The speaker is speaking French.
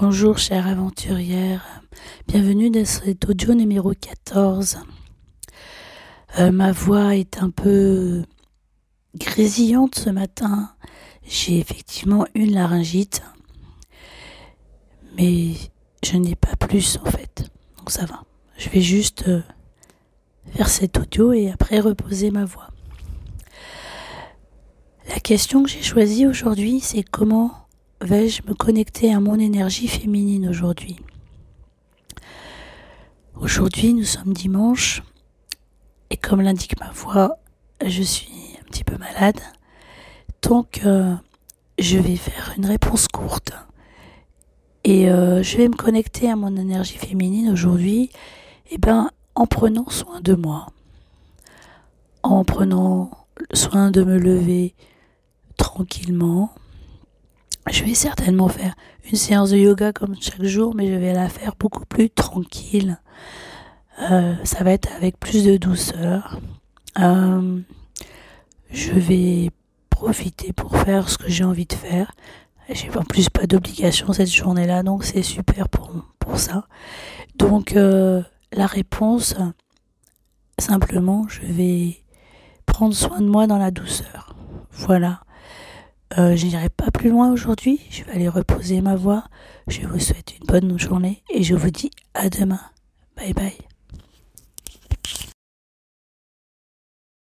Bonjour chère aventurière, bienvenue dans cet audio numéro 14. Euh, ma voix est un peu grésillante ce matin. J'ai effectivement une laryngite, mais je n'ai pas plus en fait, donc ça va. Je vais juste euh, faire cet audio et après reposer ma voix. La question que j'ai choisie aujourd'hui, c'est comment vais-je me connecter à mon énergie féminine aujourd'hui? Aujourd'hui, nous sommes dimanche et comme l'indique ma voix, je suis un petit peu malade. Donc, euh, je vais faire une réponse courte. Et euh, je vais me connecter à mon énergie féminine aujourd'hui et ben, en prenant soin de moi, en prenant soin de me lever tranquillement, je vais certainement faire une séance de yoga comme chaque jour, mais je vais la faire beaucoup plus tranquille. Euh, ça va être avec plus de douceur. Euh, je vais profiter pour faire ce que j'ai envie de faire. J'ai en plus pas d'obligation cette journée-là, donc c'est super pour, ça. Donc euh, la réponse, simplement, je vais prendre soin de moi dans la douceur. Voilà. Euh, je n'irai pas plus loin aujourd'hui. Je vais aller reposer ma voix. Je vous souhaite une bonne journée et je vous dis à demain. Bye bye.